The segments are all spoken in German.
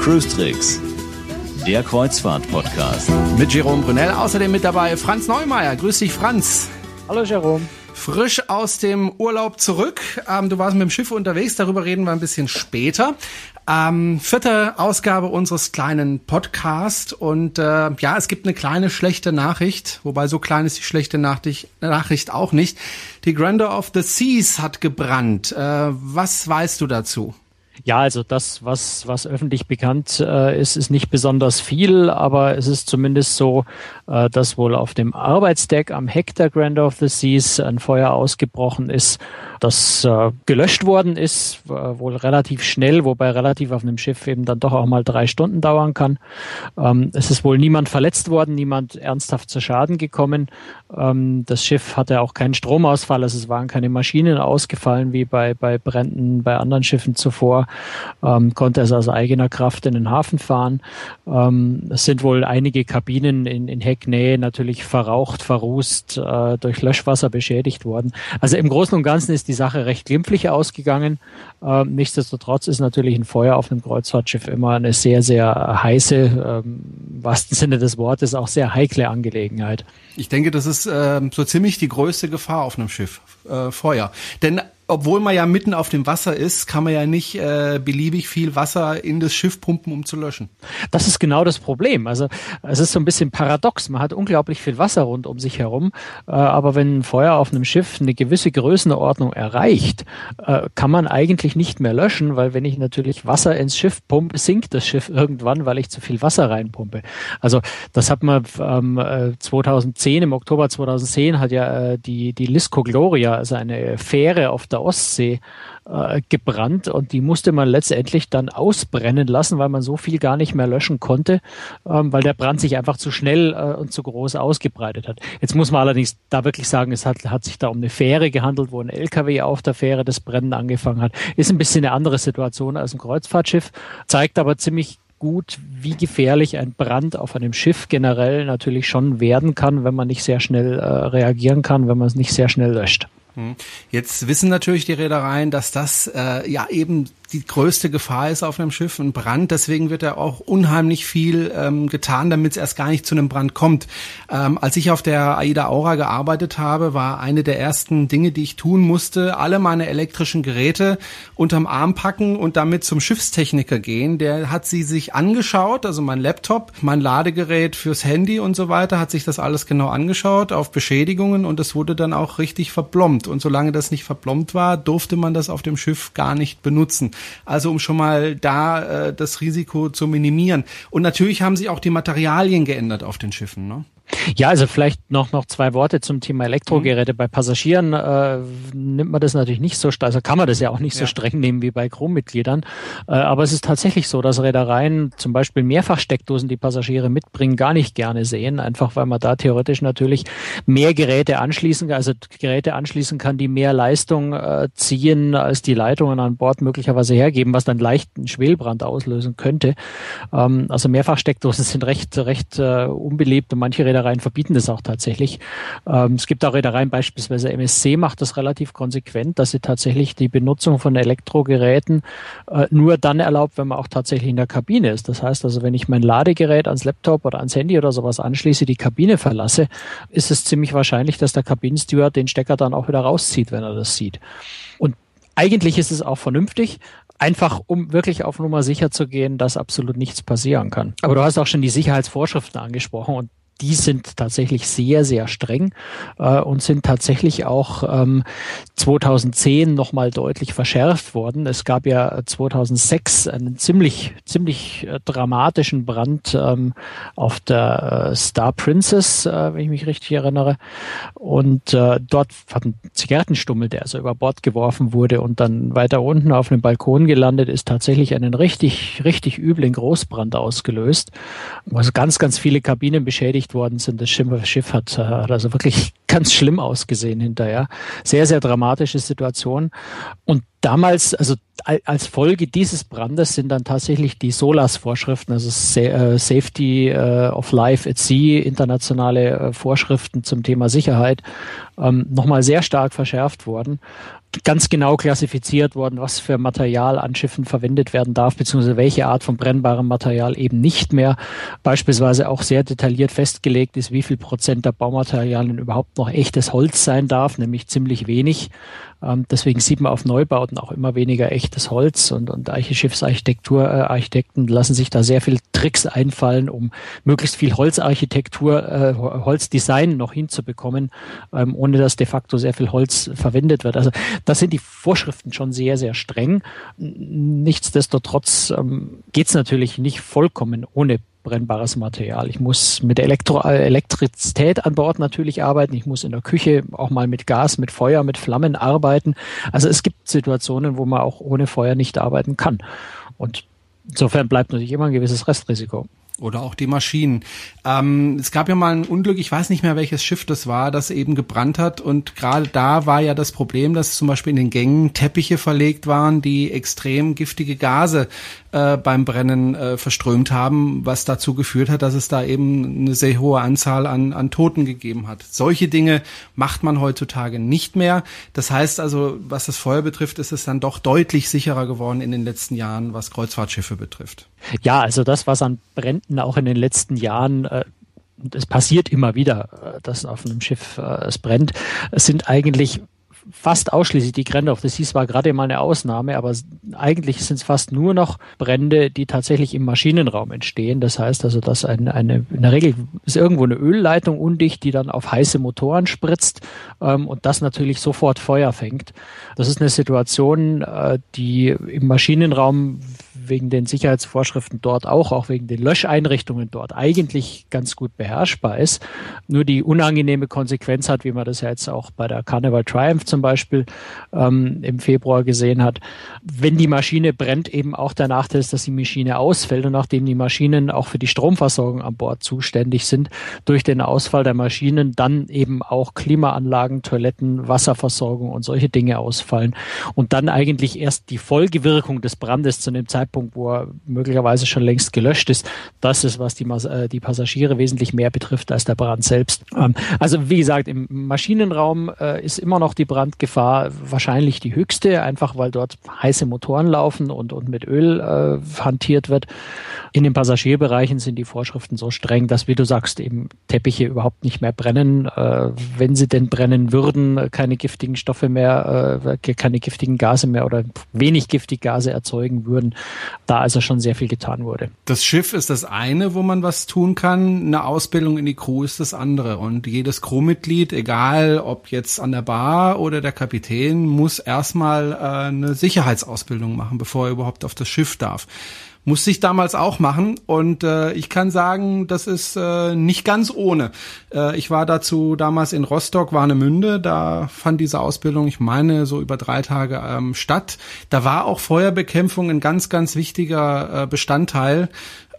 Cruise Tricks, der Kreuzfahrt-Podcast. Mit Jerome Brunel, außerdem mit dabei Franz Neumeier. Grüß dich, Franz. Hallo, Jerome. Frisch aus dem Urlaub zurück. Ähm, du warst mit dem Schiff unterwegs, darüber reden wir ein bisschen später. Ähm, vierte Ausgabe unseres kleinen Podcasts und äh, ja, es gibt eine kleine schlechte Nachricht, wobei so klein ist die schlechte Nachricht, auch nicht. Die Grandeur of the Seas hat gebrannt. Äh, was weißt du dazu? Ja, also das, was, was öffentlich bekannt äh, ist, ist nicht besonders viel, aber es ist zumindest so, äh, dass wohl auf dem Arbeitsdeck am Heck der Grand of the Seas ein Feuer ausgebrochen ist, das äh, gelöscht worden ist, wohl relativ schnell, wobei relativ auf einem Schiff eben dann doch auch mal drei Stunden dauern kann. Ähm, es ist wohl niemand verletzt worden, niemand ernsthaft zu Schaden gekommen. Ähm, das Schiff hatte auch keinen Stromausfall, also es waren keine Maschinen ausgefallen wie bei, bei Bränden bei anderen Schiffen zuvor, ähm, konnte es aus eigener Kraft in den Hafen fahren. Ähm, es sind wohl einige Kabinen in, in Hecknähe natürlich verraucht, verrußt, äh, durch Löschwasser beschädigt worden. Also im Großen und Ganzen ist die Sache recht glimpflich ausgegangen. Ähm, nichtsdestotrotz ist natürlich ein Feuer auf einem Kreuzfahrtschiff immer eine sehr, sehr heiße, ähm, im wahrsten Sinne des Wortes, auch sehr heikle Angelegenheit. Ich denke, das ist äh, so ziemlich die größte Gefahr auf einem Schiff, äh, Feuer. Denn obwohl man ja mitten auf dem Wasser ist, kann man ja nicht äh, beliebig viel Wasser in das Schiff pumpen, um zu löschen. Das ist genau das Problem. Also es ist so ein bisschen paradox. Man hat unglaublich viel Wasser rund um sich herum, äh, aber wenn ein Feuer auf einem Schiff eine gewisse Größenordnung erreicht, äh, kann man eigentlich nicht mehr löschen, weil wenn ich natürlich Wasser ins Schiff pumpe, sinkt das Schiff irgendwann, weil ich zu viel Wasser reinpumpe. Also das hat man ähm, 2010, im Oktober 2010 hat ja äh, die, die Lisco Gloria, also eine Fähre auf der Ostsee äh, gebrannt und die musste man letztendlich dann ausbrennen lassen, weil man so viel gar nicht mehr löschen konnte, ähm, weil der Brand sich einfach zu schnell äh, und zu groß ausgebreitet hat. Jetzt muss man allerdings da wirklich sagen, es hat, hat sich da um eine Fähre gehandelt, wo ein LKW auf der Fähre das Brennen angefangen hat. Ist ein bisschen eine andere Situation als ein Kreuzfahrtschiff, zeigt aber ziemlich gut, wie gefährlich ein Brand auf einem Schiff generell natürlich schon werden kann, wenn man nicht sehr schnell äh, reagieren kann, wenn man es nicht sehr schnell löscht. Hm. Jetzt wissen natürlich die Reedereien, dass das äh, ja eben die größte Gefahr ist auf einem Schiff, ein Brand. Deswegen wird ja auch unheimlich viel ähm, getan, damit es erst gar nicht zu einem Brand kommt. Ähm, als ich auf der AIDA Aura gearbeitet habe, war eine der ersten Dinge, die ich tun musste, alle meine elektrischen Geräte unterm Arm packen und damit zum Schiffstechniker gehen. Der hat sie sich angeschaut, also mein Laptop, mein Ladegerät fürs Handy und so weiter, hat sich das alles genau angeschaut auf Beschädigungen und es wurde dann auch richtig verplombt. Und solange das nicht verplombt war, durfte man das auf dem Schiff gar nicht benutzen. Also um schon mal da äh, das Risiko zu minimieren. Und natürlich haben sich auch die Materialien geändert auf den Schiffen. Ne? Ja, also vielleicht noch, noch zwei Worte zum Thema Elektrogeräte. Mhm. Bei Passagieren äh, nimmt man das natürlich nicht so also kann man das ja auch nicht ja. so streng nehmen wie bei Crewmitgliedern. Äh, aber es ist tatsächlich so, dass Reedereien zum Beispiel Mehrfachsteckdosen, die Passagiere mitbringen, gar nicht gerne sehen, einfach weil man da theoretisch natürlich mehr Geräte anschließen, also Geräte anschließen kann, die mehr Leistung äh, ziehen, als die Leitungen an Bord möglicherweise hergeben, was dann leicht einen Schwelbrand auslösen könnte. Ähm, also Mehrfachsteckdosen sind recht, recht äh, unbeliebt und manche Reedereien verbieten das auch tatsächlich. Ähm, es gibt auch Reedereien, beispielsweise MSC macht das relativ konsequent, dass sie tatsächlich die Benutzung von Elektrogeräten äh, nur dann erlaubt, wenn man auch tatsächlich in der Kabine ist. Das heißt also, wenn ich mein Ladegerät ans Laptop oder ans Handy oder sowas anschließe, die Kabine verlasse, ist es ziemlich wahrscheinlich, dass der Kabinensteward den Stecker dann auch wieder rauszieht, wenn er das sieht. Und eigentlich ist es auch vernünftig, einfach um wirklich auf Nummer sicher zu gehen, dass absolut nichts passieren kann. Aber du hast auch schon die Sicherheitsvorschriften angesprochen und die sind tatsächlich sehr, sehr streng äh, und sind tatsächlich auch ähm, 2010 nochmal deutlich verschärft worden. Es gab ja 2006 einen ziemlich, ziemlich äh, dramatischen Brand ähm, auf der äh, Star Princess, äh, wenn ich mich richtig erinnere. Und äh, dort hat ein Zigarettenstummel, der also über Bord geworfen wurde und dann weiter unten auf einem Balkon gelandet ist, tatsächlich einen richtig, richtig üblen Großbrand ausgelöst, wo also ganz, ganz viele Kabinen beschädigt worden sind. Das Schiff, hat, hat also wirklich ganz schlimm ausgesehen hinterher. Sehr, sehr dramatische Situation. Und damals, also als Folge dieses Brandes sind dann tatsächlich die SOLAS-Vorschriften, also äh, Safety äh, of Life at Sea, internationale äh, Vorschriften zum Thema Sicherheit, ähm, nochmal sehr stark verschärft worden ganz genau klassifiziert worden, was für Material an Schiffen verwendet werden darf, beziehungsweise welche Art von brennbarem Material eben nicht mehr. Beispielsweise auch sehr detailliert festgelegt ist, wie viel Prozent der Baumaterialien überhaupt noch echtes Holz sein darf, nämlich ziemlich wenig. Ähm, deswegen sieht man auf Neubauten auch immer weniger echtes Holz und, und Eichenschiffsarchitektur, äh, lassen sich da sehr viel Tricks einfallen, um möglichst viel Holzarchitektur, äh, Holzdesign noch hinzubekommen, ähm, ohne dass de facto sehr viel Holz verwendet wird. Also das sind die Vorschriften schon sehr, sehr streng. Nichtsdestotrotz ähm, geht es natürlich nicht vollkommen ohne brennbares Material. Ich muss mit Elektro Elektrizität an Bord natürlich arbeiten. Ich muss in der Küche auch mal mit Gas, mit Feuer, mit Flammen arbeiten. Also es gibt Situationen, wo man auch ohne Feuer nicht arbeiten kann. Und insofern bleibt natürlich immer ein gewisses Restrisiko. Oder auch die Maschinen. Ähm, es gab ja mal ein Unglück, ich weiß nicht mehr, welches Schiff das war, das eben gebrannt hat. Und gerade da war ja das Problem, dass zum Beispiel in den Gängen Teppiche verlegt waren, die extrem giftige Gase äh, beim Brennen äh, verströmt haben, was dazu geführt hat, dass es da eben eine sehr hohe Anzahl an, an Toten gegeben hat. Solche Dinge macht man heutzutage nicht mehr. Das heißt also, was das Feuer betrifft, ist es dann doch deutlich sicherer geworden in den letzten Jahren, was Kreuzfahrtschiffe betrifft. Ja, also das, was an Bränden auch in den letzten Jahren äh, es passiert immer wieder, äh, dass auf einem Schiff äh, es brennt. Es sind eigentlich fast ausschließlich die Grände auf das Seas war gerade mal eine Ausnahme, aber eigentlich sind es fast nur noch Brände, die tatsächlich im Maschinenraum entstehen. Das heißt also, dass eine, eine in der Regel ist irgendwo eine Ölleitung undicht, die dann auf heiße Motoren spritzt ähm, und das natürlich sofort Feuer fängt. Das ist eine Situation, äh, die im Maschinenraum wegen den Sicherheitsvorschriften dort auch, auch wegen den Löscheinrichtungen dort eigentlich ganz gut beherrschbar ist. Nur die unangenehme Konsequenz hat, wie man das ja jetzt auch bei der Carnival Triumph zum Beispiel ähm, im Februar gesehen hat, wenn die Maschine brennt, eben auch der Nachteil ist, dass die Maschine ausfällt und nachdem die Maschinen auch für die Stromversorgung an Bord zuständig sind, durch den Ausfall der Maschinen dann eben auch Klimaanlagen, Toiletten, Wasserversorgung und solche Dinge ausfallen und dann eigentlich erst die Folgewirkung des Brandes zu dem Zeitpunkt Zeitpunkt, wo er möglicherweise schon längst gelöscht ist. Das ist, was die, äh, die Passagiere wesentlich mehr betrifft als der Brand selbst. Ähm, also wie gesagt, im Maschinenraum äh, ist immer noch die Brandgefahr wahrscheinlich die höchste, einfach weil dort heiße Motoren laufen und, und mit Öl äh, hantiert wird. In den Passagierbereichen sind die Vorschriften so streng, dass, wie du sagst, eben Teppiche überhaupt nicht mehr brennen. Äh, wenn sie denn brennen würden, keine giftigen Stoffe mehr, äh, keine giftigen Gase mehr oder wenig giftige Gase erzeugen würden da also schon sehr viel getan wurde. Das Schiff ist das eine, wo man was tun kann. Eine Ausbildung in die Crew ist das andere. Und jedes Crewmitglied, egal ob jetzt an der Bar oder der Kapitän, muss erstmal äh, eine Sicherheitsausbildung machen, bevor er überhaupt auf das Schiff darf. Musste ich damals auch machen und äh, ich kann sagen, das ist äh, nicht ganz ohne. Äh, ich war dazu damals in Rostock, Warnemünde, da fand diese Ausbildung, ich meine, so über drei Tage ähm, statt. Da war auch Feuerbekämpfung ein ganz, ganz wichtiger äh, Bestandteil.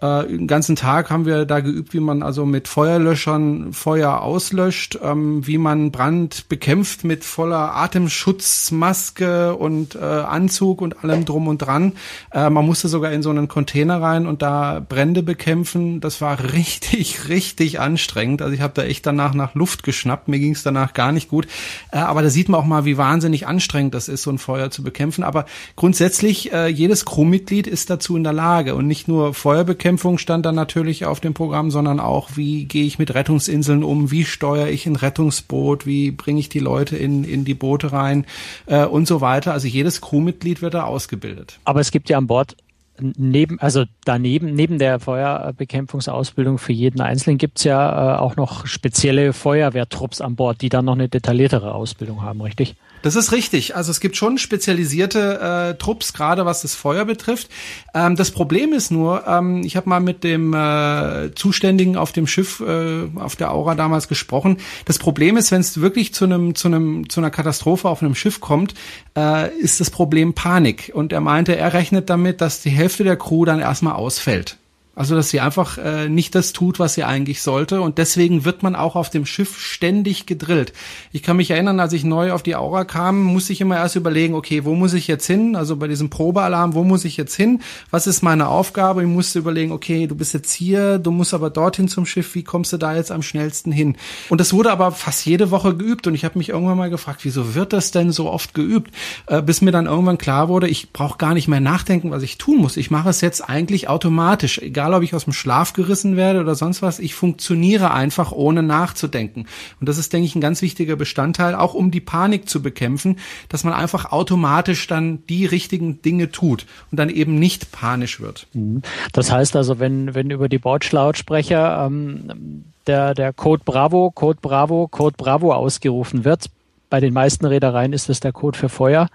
Äh, den ganzen Tag haben wir da geübt, wie man also mit Feuerlöschern Feuer auslöscht, ähm, wie man Brand bekämpft mit voller Atemschutzmaske und äh, Anzug und allem drum und dran. Äh, man musste sogar in so einen Container rein und da Brände bekämpfen. Das war richtig, richtig anstrengend. Also ich habe da echt danach nach Luft geschnappt. Mir ging es danach gar nicht gut. Äh, aber da sieht man auch mal, wie wahnsinnig anstrengend das ist, so ein Feuer zu bekämpfen. Aber grundsätzlich, äh, jedes Crewmitglied ist dazu in der Lage und nicht nur Feuerbekämpfung, Bekämpfung stand dann natürlich auf dem Programm, sondern auch, wie gehe ich mit Rettungsinseln um, wie steuere ich ein Rettungsboot, wie bringe ich die Leute in, in die Boote rein äh, und so weiter. Also jedes Crewmitglied wird da ausgebildet. Aber es gibt ja an Bord neben, also daneben, neben der Feuerbekämpfungsausbildung für jeden Einzelnen gibt's ja äh, auch noch spezielle Feuerwehrtrupps an Bord, die dann noch eine detailliertere Ausbildung haben, richtig? Das ist richtig. Also es gibt schon spezialisierte äh, Trupps, gerade was das Feuer betrifft. Ähm, das Problem ist nur, ähm, ich habe mal mit dem äh, Zuständigen auf dem Schiff, äh, auf der Aura damals gesprochen. Das Problem ist, wenn es wirklich zu einem zu einem zu einer Katastrophe auf einem Schiff kommt, äh, ist das Problem Panik. Und er meinte, er rechnet damit, dass die Hälfte der Crew dann erstmal ausfällt Also dass sie einfach äh, nicht das tut, was sie eigentlich sollte. Und deswegen wird man auch auf dem Schiff ständig gedrillt. Ich kann mich erinnern, als ich neu auf die Aura kam, musste ich immer erst überlegen, okay, wo muss ich jetzt hin? Also bei diesem Probealarm, wo muss ich jetzt hin? Was ist meine Aufgabe? Ich musste überlegen, okay, du bist jetzt hier, du musst aber dorthin zum Schiff, wie kommst du da jetzt am schnellsten hin? Und das wurde aber fast jede Woche geübt. Und ich habe mich irgendwann mal gefragt, wieso wird das denn so oft geübt? Äh, bis mir dann irgendwann klar wurde, ich brauche gar nicht mehr nachdenken, was ich tun muss. Ich mache es jetzt eigentlich automatisch, egal egal ob ich aus dem Schlaf gerissen werde oder sonst was, ich funktioniere einfach ohne nachzudenken. Und das ist, denke ich, ein ganz wichtiger Bestandteil, auch um die Panik zu bekämpfen, dass man einfach automatisch dann die richtigen Dinge tut und dann eben nicht panisch wird. Mhm. Das heißt also, wenn, wenn über die Bordschlautsprecher ähm, der, der Code Bravo, Code Bravo, Code Bravo ausgerufen wird, bei den meisten Reedereien ist es der Code für Feuer,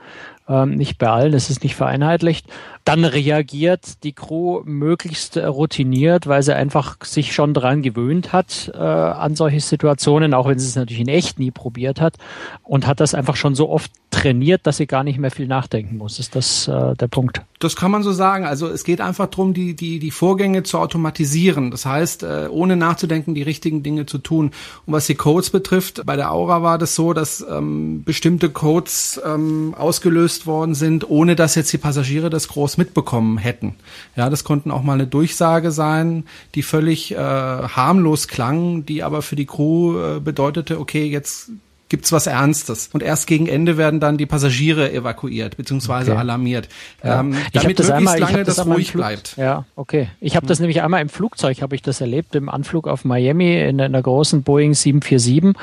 ähm, nicht bei allen, es ist nicht vereinheitlicht dann reagiert die Crew möglichst routiniert, weil sie einfach sich schon dran gewöhnt hat äh, an solche Situationen, auch wenn sie es natürlich in echt nie probiert hat und hat das einfach schon so oft trainiert, dass sie gar nicht mehr viel nachdenken muss. Ist das äh, der Punkt? Das kann man so sagen. Also es geht einfach darum, die, die, die Vorgänge zu automatisieren. Das heißt, äh, ohne nachzudenken, die richtigen Dinge zu tun. Und was die Codes betrifft, bei der Aura war das so, dass ähm, bestimmte Codes ähm, ausgelöst worden sind, ohne dass jetzt die Passagiere das groß mitbekommen hätten. Ja, das konnten auch mal eine Durchsage sein, die völlig äh, harmlos klang, die aber für die Crew äh, bedeutete, okay, jetzt gibt's was Ernstes. Und erst gegen Ende werden dann die Passagiere evakuiert bzw. okay. alarmiert. Ja. Ähm, ich damit das einmal, lange das, das ruhig bleibt. Ja, okay. Ich habe das nämlich einmal im Flugzeug, habe ich das erlebt, im Anflug auf Miami in einer großen Boeing 747.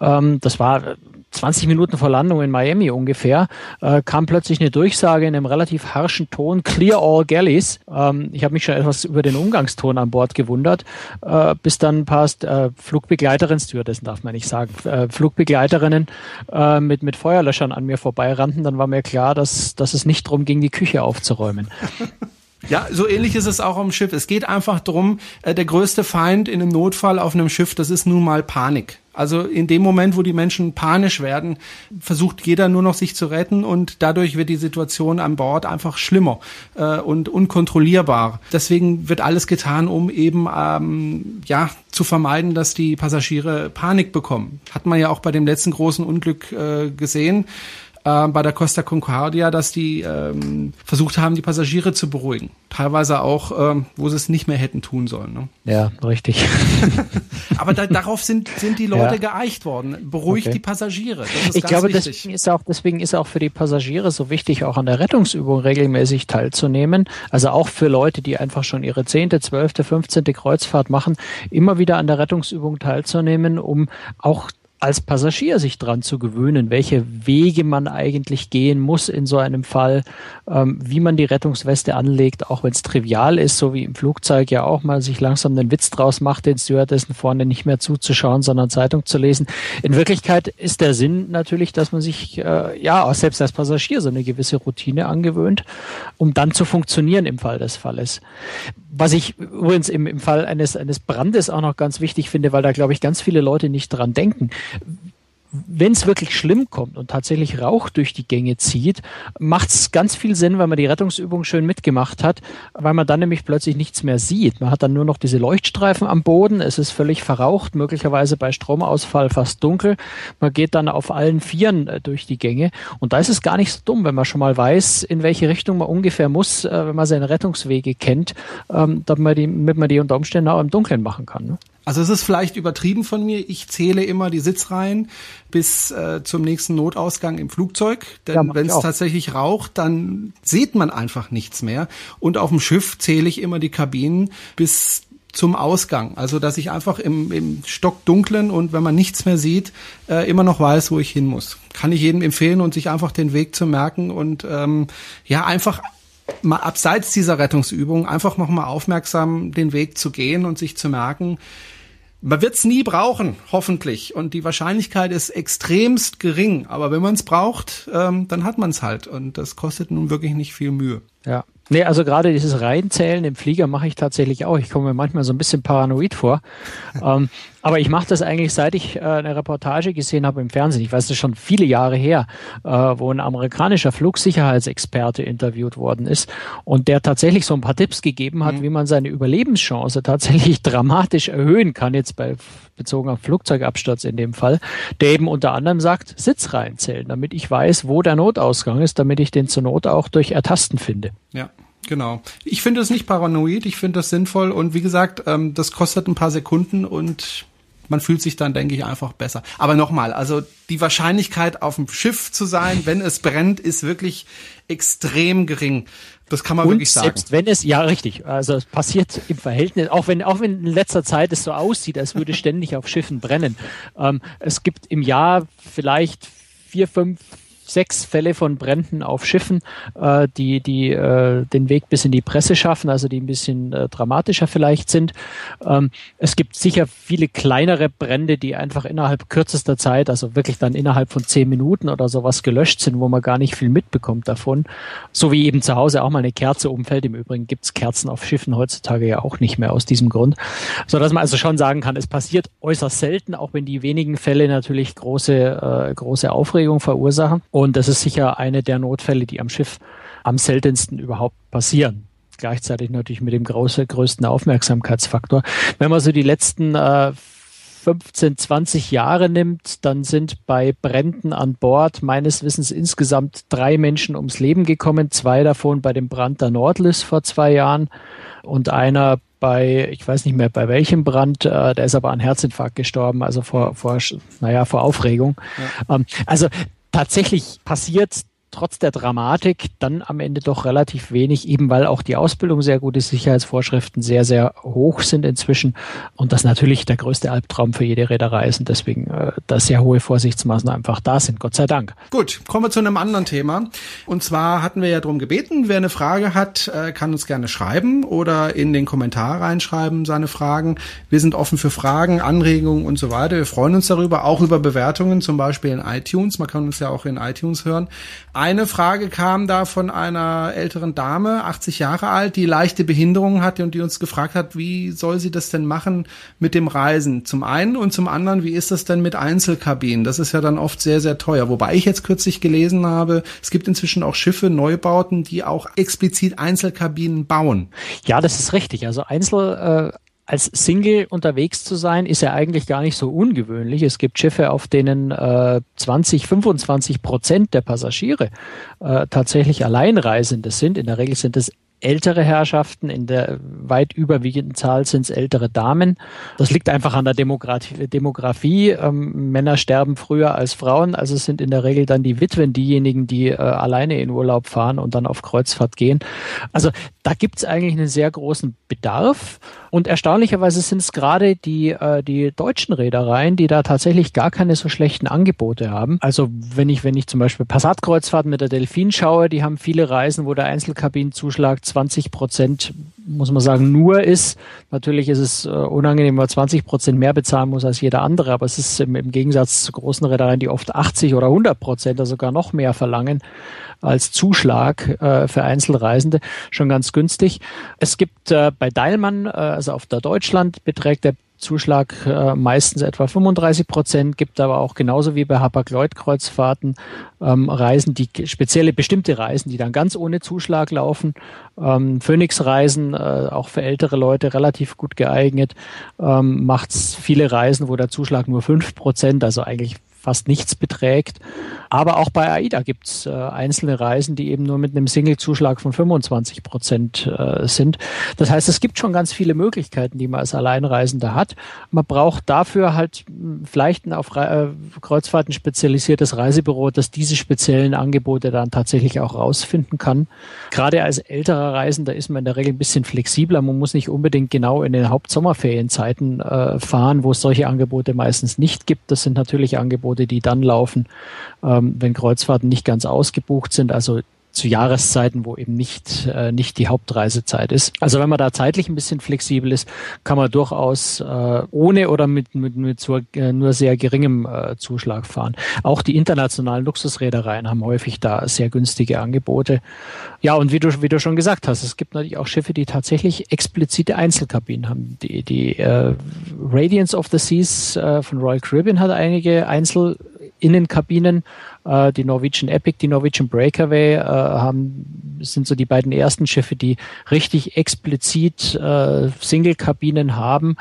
Ähm, das war 20 Minuten vor Landung in Miami ungefähr, äh, kam plötzlich eine Durchsage in einem relativ harschen Ton, Clear all galleys. Ähm, ich habe mich schon etwas über den Umgangston an Bord gewundert, äh, bis dann paar äh, Flugbegleiterinnen, Stewardessen darf man nicht sagen, äh, Flugbegleiterinnen äh, mit, mit Feuerlöschern an mir vorbeirannten. Dann war mir klar, dass, dass es nicht darum ging, die Küche aufzuräumen. Ja, so ähnlich ist es auch am Schiff. Es geht einfach darum, äh, der größte Feind in einem Notfall auf einem Schiff, das ist nun mal Panik. Also in dem Moment, wo die Menschen panisch werden, versucht jeder nur noch sich zu retten und dadurch wird die Situation an Bord einfach schlimmer äh, und unkontrollierbar. Deswegen wird alles getan, um eben ähm, ja zu vermeiden, dass die Passagiere Panik bekommen. Hat man ja auch bei dem letzten großen Unglück äh, gesehen äh, bei der Costa Concordia, dass die ähm, versucht haben, die Passagiere zu beruhigen. Teilweise auch, ähm, wo sie es nicht mehr hätten tun sollen. Ne? Ja, richtig. Aber da, darauf sind, sind die Leute ja. geeicht worden. Beruhigt okay. die Passagiere. ich glaube, wichtig. deswegen ist, auch, deswegen ist auch für die Passagiere so wichtig, auch an der Rettungsübung regelmäßig teilzunehmen. Also auch für Leute, die einfach schon ihre zehnte, zwölfte, fünfzehnte Kreuzfahrt machen, immer wieder an der Rettungsübung teilzunehmen, um auch als Passagier sich dran zu gewöhnen, welche Wege man eigentlich gehen muss in so einem Fall, ähm, wie man die Rettungsweste anlegt, auch wenn es trivial ist, so wie im Flugzeug ja auch mal sich langsam den Witz draus macht, den Stewardessen vorne nicht mehr zuzuschauen, sondern Zeitung zu lesen. In Wirklichkeit ist der Sinn natürlich, dass man sich äh, ja auch selbst als Passagier so eine gewisse Routine angewöhnt, um dann zu funktionieren im Fall des Falles. Was ich übrigens im, im Fall eines, eines Brandes auch noch ganz wichtig finde, weil da glaube ich ganz viele Leute nicht dran denken wenn es wirklich schlimm kommt und tatsächlich Rauch durch die Gänge zieht, macht es ganz viel Sinn, wenn man die Rettungsübung schön mitgemacht hat, weil man dann nämlich plötzlich nichts mehr sieht. Man hat dann nur noch diese Leuchtstreifen am Boden, es ist völlig verraucht, möglicherweise bei Stromausfall fast dunkel. Man geht dann auf allen Vieren äh, durch die Gänge und da ist es gar nicht so dumm, wenn man schon mal weiß, in welche Richtung man ungefähr muss, äh, wenn man seine Rettungswege kennt, ähm, damit man die, damit man die unter Umständen auch im Dunkeln machen kann. Also es ist vielleicht übertrieben von mir. Ich zähle immer die Sitzreihen bis äh, zum nächsten Notausgang im Flugzeug. Denn ja, wenn es tatsächlich raucht, dann sieht man einfach nichts mehr. Und auf dem Schiff zähle ich immer die Kabinen bis zum Ausgang. Also dass ich einfach im, im Stockdunklen und wenn man nichts mehr sieht, äh, immer noch weiß, wo ich hin muss. Kann ich jedem empfehlen und sich einfach den Weg zu merken und ähm, ja einfach mal abseits dieser Rettungsübung einfach nochmal aufmerksam den Weg zu gehen und sich zu merken, man wird es nie brauchen, hoffentlich. Und die Wahrscheinlichkeit ist extremst gering. Aber wenn man es braucht, ähm, dann hat man es halt. Und das kostet nun wirklich nicht viel Mühe. Ja. Nee, also gerade dieses Reinzählen im Flieger mache ich tatsächlich auch. Ich komme mir manchmal so ein bisschen paranoid vor. ähm, Aber ich mache das eigentlich, seit ich äh, eine Reportage gesehen habe im Fernsehen. Ich weiß, das ist schon viele Jahre her, äh, wo ein amerikanischer Flugsicherheitsexperte interviewt worden ist und der tatsächlich so ein paar Tipps gegeben hat, mhm. wie man seine Überlebenschance tatsächlich dramatisch erhöhen kann, jetzt bei bezogen auf Flugzeugabsturz in dem Fall, der eben unter anderem sagt, Sitz reinzählen, damit ich weiß, wo der Notausgang ist, damit ich den zur Not auch durch Ertasten finde. Ja. Genau. Ich finde es nicht paranoid, ich finde das sinnvoll und wie gesagt, ähm, das kostet ein paar Sekunden und man fühlt sich dann, denke ich, einfach besser. Aber nochmal, also die Wahrscheinlichkeit, auf dem Schiff zu sein, wenn es brennt, ist wirklich extrem gering. Das kann man und wirklich sagen. Selbst wenn es, ja richtig, also es passiert im Verhältnis, auch wenn, auch wenn in letzter Zeit es so aussieht, als würde ständig auf Schiffen brennen. Ähm, es gibt im Jahr vielleicht vier, fünf sechs Fälle von Bränden auf Schiffen, äh, die, die äh, den Weg bis in die Presse schaffen, also die ein bisschen äh, dramatischer vielleicht sind. Ähm, es gibt sicher viele kleinere Brände, die einfach innerhalb kürzester Zeit, also wirklich dann innerhalb von zehn Minuten oder sowas gelöscht sind, wo man gar nicht viel mitbekommt davon. So wie eben zu Hause auch mal eine Kerze umfällt. Im Übrigen gibt's Kerzen auf Schiffen heutzutage ja auch nicht mehr aus diesem Grund. So dass man also schon sagen kann, es passiert äußerst selten, auch wenn die wenigen Fälle natürlich große, äh, große Aufregung verursachen. Das ist sicher eine der Notfälle, die am Schiff am seltensten überhaupt passieren. Gleichzeitig natürlich mit dem große, größten Aufmerksamkeitsfaktor. Wenn man so die letzten äh, 15, 20 Jahre nimmt, dann sind bei Bränden an Bord meines Wissens insgesamt drei Menschen ums Leben gekommen. Zwei davon bei dem Brand der Nordlis vor zwei Jahren und einer bei, ich weiß nicht mehr bei welchem Brand, äh, der ist aber an Herzinfarkt gestorben, also vor, vor, naja, vor Aufregung. Ja. Ähm, also tatsächlich passiert trotz der Dramatik dann am Ende doch relativ wenig, eben weil auch die Ausbildung sehr gute Sicherheitsvorschriften sehr, sehr hoch sind inzwischen und das natürlich der größte Albtraum für jede Reederei ist und deswegen äh, da sehr hohe Vorsichtsmaßnahmen einfach da sind, Gott sei Dank. Gut, kommen wir zu einem anderen Thema und zwar hatten wir ja darum gebeten, wer eine Frage hat, äh, kann uns gerne schreiben oder in den Kommentar reinschreiben seine Fragen. Wir sind offen für Fragen, Anregungen und so weiter. Wir freuen uns darüber, auch über Bewertungen, zum Beispiel in iTunes. Man kann uns ja auch in iTunes hören. Eine Frage kam da von einer älteren Dame, 80 Jahre alt, die leichte Behinderungen hatte und die uns gefragt hat, wie soll sie das denn machen mit dem Reisen? Zum einen und zum anderen, wie ist das denn mit Einzelkabinen? Das ist ja dann oft sehr, sehr teuer. Wobei ich jetzt kürzlich gelesen habe, es gibt inzwischen auch Schiffe, Neubauten, die auch explizit Einzelkabinen bauen. Ja, das ist richtig. Also Einzel, äh, als Single unterwegs zu sein, ist ja eigentlich gar nicht so ungewöhnlich. Es gibt Schiffe, auf denen äh, 20, 25 Prozent der Passagiere äh, tatsächlich Alleinreisende sind. In der Regel sind es ältere Herrschaften, in der weit überwiegenden Zahl sind es ältere Damen. Das liegt einfach an der Demografie. Ähm, Männer sterben früher als Frauen, also es sind in der Regel dann die Witwen diejenigen, die äh, alleine in Urlaub fahren und dann auf Kreuzfahrt gehen. Also da gibt es eigentlich einen sehr großen Bedarf und erstaunlicherweise sind es gerade die, äh, die deutschen Reedereien, die da tatsächlich gar keine so schlechten Angebote haben. Also wenn ich, wenn ich zum Beispiel Passatkreuzfahrten mit der Delfin schaue, die haben viele Reisen, wo der Einzelkabinenzuschlag 20 Prozent, muss man sagen, nur ist. Natürlich ist es äh, unangenehm, weil 20 Prozent mehr bezahlen muss als jeder andere, aber es ist im, im Gegensatz zu großen Reedereien, die oft 80 oder 100 Prozent, also sogar noch mehr verlangen als Zuschlag äh, für Einzelreisende, schon ganz günstig. Es gibt äh, bei Deilmann, äh, also auf der Deutschland, beträgt der Zuschlag äh, meistens etwa 35 Prozent, gibt aber auch genauso wie bei Hapag-Lloyd-Kreuzfahrten ähm, Reisen, die spezielle bestimmte Reisen, die dann ganz ohne Zuschlag laufen. Ähm, Phoenix-Reisen, äh, auch für ältere Leute relativ gut geeignet, ähm, macht viele Reisen, wo der Zuschlag nur fünf Prozent, also eigentlich fast nichts beträgt. Aber auch bei AIDA gibt es äh, einzelne Reisen, die eben nur mit einem Single-Zuschlag von 25 Prozent äh, sind. Das heißt, es gibt schon ganz viele Möglichkeiten, die man als Alleinreisender hat. Man braucht dafür halt hm, vielleicht ein auf äh, Kreuzfahrten spezialisiertes Reisebüro, das diese speziellen Angebote dann tatsächlich auch rausfinden kann. Gerade als älterer Reisender ist man in der Regel ein bisschen flexibler. Man muss nicht unbedingt genau in den Hauptsommerferienzeiten äh, fahren, wo es solche Angebote meistens nicht gibt. Das sind natürlich Angebote, die dann laufen, ähm, wenn Kreuzfahrten nicht ganz ausgebucht sind, also zu Jahreszeiten, wo eben nicht, äh, nicht die Hauptreisezeit ist. Also wenn man da zeitlich ein bisschen flexibel ist, kann man durchaus äh, ohne oder mit, mit, mit so, äh, nur sehr geringem äh, Zuschlag fahren. Auch die internationalen Luxusreedereien haben häufig da sehr günstige Angebote. Ja, und wie du, wie du schon gesagt hast, es gibt natürlich auch Schiffe, die tatsächlich explizite Einzelkabinen haben. Die, die äh, Radiance of the Seas äh, von Royal Caribbean hat einige Einzelinnenkabinen. Äh, die Norwegian Epic, die Norwegian Breakaway äh, haben, sind so die beiden ersten Schiffe, die richtig explizit äh, Single-Kabinen haben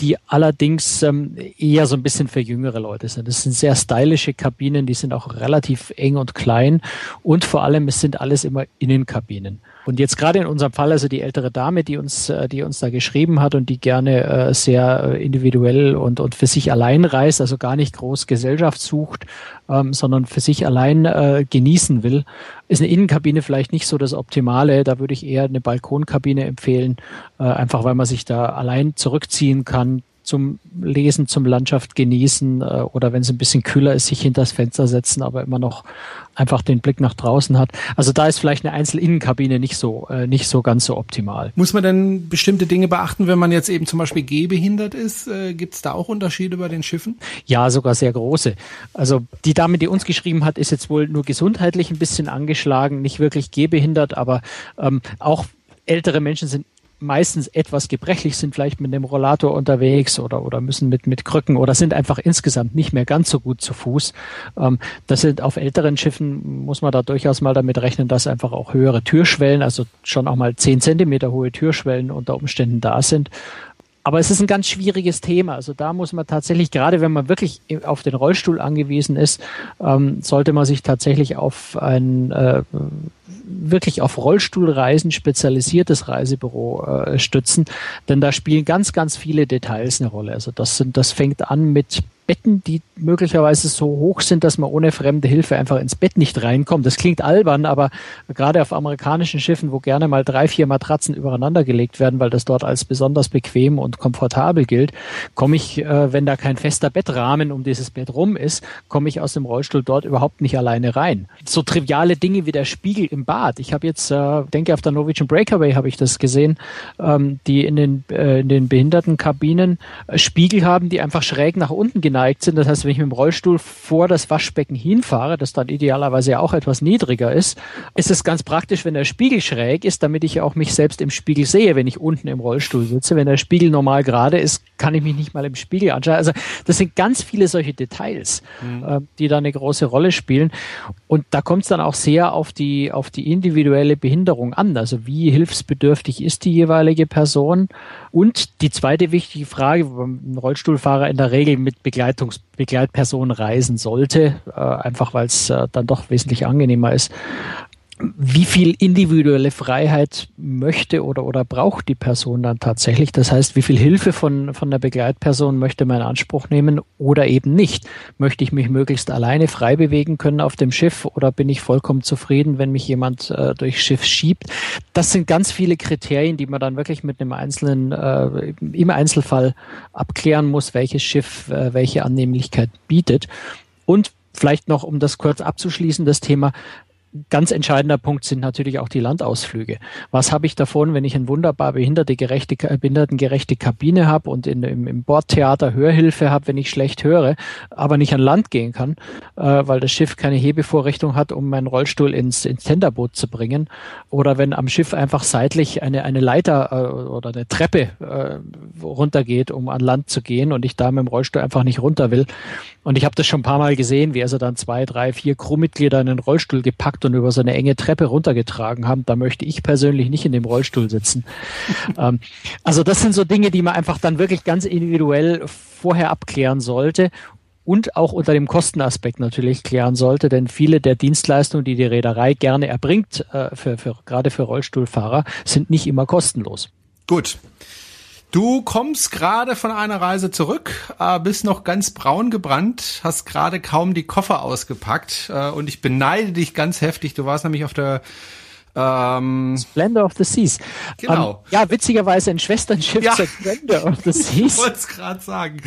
die allerdings ähm, eher so ein bisschen für jüngere Leute sind. Das sind sehr stylische Kabinen, die sind auch relativ eng und klein und vor allem es sind alles immer Innenkabinen. Und jetzt gerade in unserem Fall, also die ältere Dame, die uns, äh, die uns da geschrieben hat und die gerne äh, sehr äh, individuell und, und für sich allein reist, also gar nicht groß Gesellschaft sucht, ähm, sondern für sich allein äh, genießen will, ist eine Innenkabine vielleicht nicht so das Optimale. Da würde ich eher eine Balkonkabine empfehlen, äh, einfach weil man sich da allein zurückziehen kann, zum Lesen, zum Landschaft genießen äh, oder wenn es ein bisschen kühler ist, sich hinter das Fenster setzen, aber immer noch einfach den Blick nach draußen hat. Also da ist vielleicht eine Einzelinnenkabine nicht so äh, nicht so ganz so optimal. Muss man denn bestimmte Dinge beachten, wenn man jetzt eben zum Beispiel gehbehindert ist? Äh, Gibt es da auch Unterschiede bei den Schiffen? Ja, sogar sehr große. Also die Dame, die uns geschrieben hat, ist jetzt wohl nur gesundheitlich ein bisschen angeschlagen, nicht wirklich gehbehindert, aber ähm, auch ältere Menschen sind meistens etwas gebrechlich sind, vielleicht mit dem Rollator unterwegs oder, oder müssen mit, mit Krücken oder sind einfach insgesamt nicht mehr ganz so gut zu Fuß. Ähm, das sind auf älteren Schiffen, muss man da durchaus mal damit rechnen, dass einfach auch höhere Türschwellen, also schon auch mal zehn Zentimeter hohe Türschwellen unter Umständen da sind. Aber es ist ein ganz schwieriges Thema. Also da muss man tatsächlich, gerade wenn man wirklich auf den Rollstuhl angewiesen ist, ähm, sollte man sich tatsächlich auf ein äh, wirklich auf Rollstuhlreisen spezialisiertes Reisebüro äh, stützen, denn da spielen ganz, ganz viele Details eine Rolle. Also das sind, das fängt an mit Betten, die möglicherweise so hoch sind, dass man ohne fremde Hilfe einfach ins Bett nicht reinkommt. Das klingt albern, aber gerade auf amerikanischen Schiffen, wo gerne mal drei, vier Matratzen übereinander gelegt werden, weil das dort als besonders bequem und komfortabel gilt, komme ich, äh, wenn da kein fester Bettrahmen um dieses Bett rum ist, komme ich aus dem Rollstuhl dort überhaupt nicht alleine rein. So triviale Dinge wie der Spiegel im Bad. Ich habe jetzt, äh, denke auf der Norwegian Breakaway habe ich das gesehen, ähm, die in den, äh, in den Behindertenkabinen äh, Spiegel haben, die einfach schräg nach unten gehen geneigt sind. Das heißt, wenn ich mit dem Rollstuhl vor das Waschbecken hinfahre, das dann idealerweise ja auch etwas niedriger ist, ist es ganz praktisch, wenn der Spiegel schräg ist, damit ich auch mich selbst im Spiegel sehe, wenn ich unten im Rollstuhl sitze. Wenn der Spiegel normal gerade ist, kann ich mich nicht mal im Spiegel anschauen. Also das sind ganz viele solche Details, mhm. äh, die da eine große Rolle spielen. Und da kommt es dann auch sehr auf die, auf die individuelle Behinderung an. Also wie hilfsbedürftig ist die jeweilige Person? Und die zweite wichtige Frage, wo ein Rollstuhlfahrer in der Regel mit Begleitungs Begleitperson reisen sollte, äh, einfach weil es äh, dann doch wesentlich angenehmer ist wie viel individuelle Freiheit möchte oder, oder braucht die Person dann tatsächlich? Das heißt, wie viel Hilfe von, von der Begleitperson möchte man in Anspruch nehmen oder eben nicht? Möchte ich mich möglichst alleine frei bewegen können auf dem Schiff oder bin ich vollkommen zufrieden, wenn mich jemand äh, durchs Schiff schiebt? Das sind ganz viele Kriterien, die man dann wirklich mit einem einzelnen, äh, im Einzelfall abklären muss, welches Schiff äh, welche Annehmlichkeit bietet. Und Vielleicht noch, um das kurz abzuschließen, das Thema, ganz entscheidender Punkt sind natürlich auch die Landausflüge. Was habe ich davon, wenn ich eine wunderbar behinderte, gerechte, behindertengerechte Kabine habe und in, im, im Bordtheater Hörhilfe habe, wenn ich schlecht höre, aber nicht an Land gehen kann, äh, weil das Schiff keine Hebevorrichtung hat, um meinen Rollstuhl ins, ins Tenderboot zu bringen. Oder wenn am Schiff einfach seitlich eine, eine Leiter äh, oder eine Treppe äh, runtergeht, um an Land zu gehen und ich da mit dem Rollstuhl einfach nicht runter will. Und ich habe das schon ein paar Mal gesehen, wie also dann zwei, drei, vier Crewmitglieder in den Rollstuhl gepackt und über so eine enge Treppe runtergetragen haben, da möchte ich persönlich nicht in dem Rollstuhl sitzen. ähm, also das sind so Dinge, die man einfach dann wirklich ganz individuell vorher abklären sollte und auch unter dem Kostenaspekt natürlich klären sollte, denn viele der Dienstleistungen, die die Reederei gerne erbringt, äh, für, für, gerade für Rollstuhlfahrer, sind nicht immer kostenlos. Gut. Du kommst gerade von einer Reise zurück, äh, bist noch ganz braun gebrannt, hast gerade kaum die Koffer ausgepackt äh, und ich beneide dich ganz heftig. Du warst nämlich auf der Ähm, Splendor of the Seas. Genau. Ähm, ja, witzigerweise ein Schwesternschiff ja. zur Grandeur of the Seas. ich wollte es gerade sagen.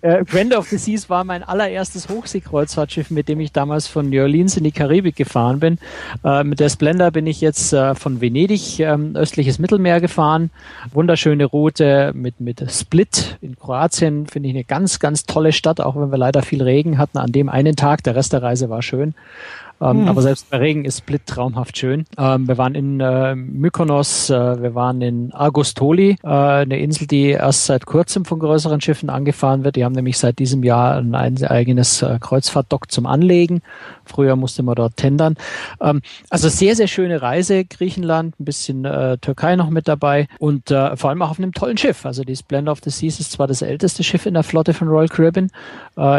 Äh, Grandeur of the Seas war mein allererstes Hochseekreuzfahrtschiff, mit dem ich damals von New Orleans in die Karibik gefahren bin. Äh, mit der Splendor bin ich jetzt äh, von Venedig ähm, östliches Mittelmeer gefahren. Wunderschöne Route mit, mit Split in Kroatien. Finde ich eine ganz, ganz tolle Stadt, auch wenn wir leider viel Regen hatten an dem einen Tag. Der Rest der Reise war schön. Ähm, mhm. Aber selbst bei Regen ist Split traumhaft schön. Ähm, wir waren in äh, Mykonos, äh, wir waren in Agostoli, äh, eine Insel, die erst seit kurzem von größeren Schiffen angefahren wird. Die haben nämlich seit diesem Jahr ein eigenes äh, Kreuzfahrtdock zum Anlegen. Früher musste man dort tendern. Ähm, also sehr, sehr schöne Reise. Griechenland, ein bisschen äh, Türkei noch mit dabei und äh, vor allem auch auf einem tollen Schiff. Also die Splendor of the Seas ist zwar das älteste Schiff in der Flotte von Royal Caribbean,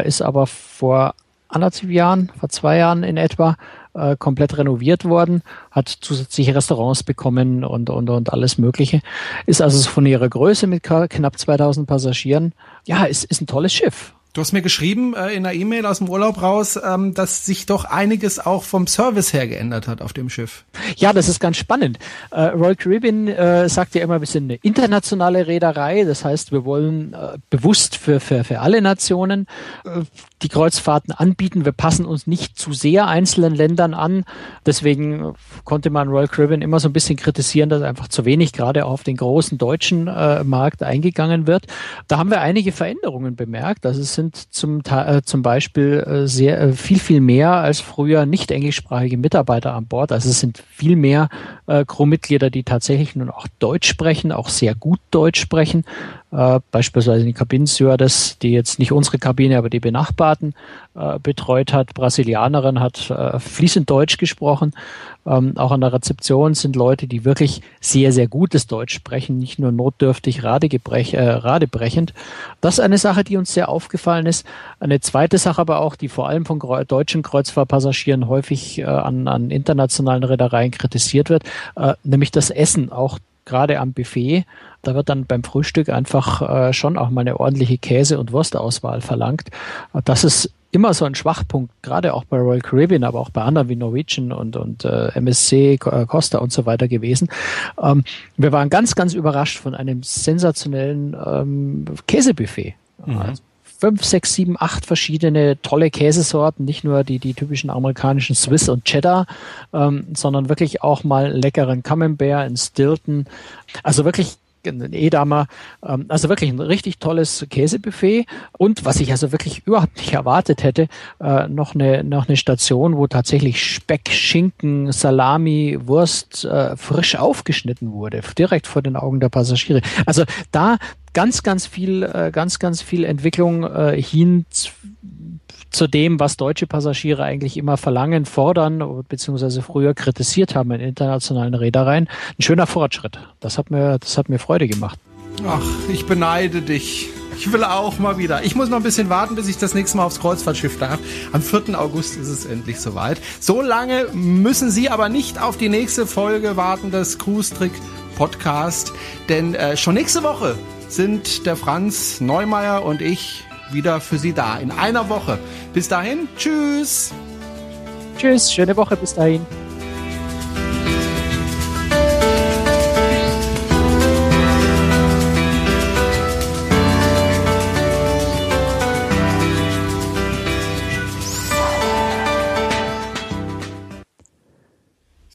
ist aber vor anderthalb Jahren, vor zwei Jahren in etwa, äh, komplett renoviert worden, hat zusätzliche Restaurants bekommen und, und, und alles Mögliche. Ist also von ihrer Größe mit knapp 2000 Passagieren, ja, ist, ist ein tolles Schiff. Du hast mir geschrieben äh, in einer E-Mail aus dem Urlaub raus, ähm, dass sich doch einiges auch vom Service her geändert hat auf dem Schiff. Ja, das ist ganz spannend. Äh, Royal Caribbean äh, sagt ja immer, wir sind eine internationale Reederei. Das heißt, wir wollen äh, bewusst für, für, für alle Nationen äh, die Kreuzfahrten anbieten. Wir passen uns nicht zu sehr einzelnen Ländern an. Deswegen konnte man Royal Caribbean immer so ein bisschen kritisieren, dass einfach zu wenig gerade auf den großen deutschen äh, Markt eingegangen wird. Da haben wir einige Veränderungen bemerkt. Also es zum, äh, zum Beispiel äh, sehr äh, viel, viel mehr als früher nicht englischsprachige Mitarbeiter an Bord. Also es sind viel mehr äh, Crewmitglieder, die tatsächlich nun auch Deutsch sprechen, auch sehr gut Deutsch sprechen äh, beispielsweise die Kabinenstewardess, die jetzt nicht unsere Kabine, aber die benachbarten äh, betreut hat, Brasilianerin, hat äh, fließend Deutsch gesprochen. Ähm, auch an der Rezeption sind Leute, die wirklich sehr, sehr gutes Deutsch sprechen, nicht nur notdürftig radegebrech, äh, radebrechend. Das ist eine Sache, die uns sehr aufgefallen ist. Eine zweite Sache aber auch, die vor allem von deutschen Kreuzfahrtpassagieren häufig äh, an, an internationalen Reedereien kritisiert wird, äh, nämlich das Essen. Auch gerade am Buffet, da wird dann beim Frühstück einfach äh, schon auch mal eine ordentliche Käse- und Wurstauswahl verlangt. Das ist immer so ein Schwachpunkt, gerade auch bei Royal Caribbean, aber auch bei anderen wie Norwegian und, und äh, MSC, äh, Costa und so weiter gewesen. Ähm, wir waren ganz, ganz überrascht von einem sensationellen ähm, Käsebuffet. Mhm. Also fünf, sechs, sieben, acht verschiedene tolle Käsesorten, nicht nur die, die typischen amerikanischen Swiss und Cheddar, ähm, sondern wirklich auch mal leckeren Camembert in Stilton. Also wirklich ein Edamer, ähm, also wirklich ein richtig tolles Käsebuffet und was ich also wirklich überhaupt nicht erwartet hätte, äh, noch eine noch eine Station, wo tatsächlich Speck, Schinken, Salami, Wurst äh, frisch aufgeschnitten wurde, direkt vor den Augen der Passagiere. Also da ganz, ganz viel, äh, ganz, ganz viel Entwicklung äh, hin zu dem, was deutsche Passagiere eigentlich immer verlangen, fordern, beziehungsweise früher kritisiert haben in internationalen Reedereien. Ein schöner Fortschritt. Das hat mir, das hat mir Freude gemacht. Ach, ich beneide dich. Ich will auch mal wieder. Ich muss noch ein bisschen warten, bis ich das nächste Mal aufs Kreuzfahrtschiff darf. Am 4. August ist es endlich soweit. So lange müssen Sie aber nicht auf die nächste Folge warten des Cruise Trick Podcast, denn äh, schon nächste Woche sind der Franz Neumeier und ich wieder für Sie da in einer Woche. Bis dahin, tschüss. Tschüss, schöne Woche bis dahin.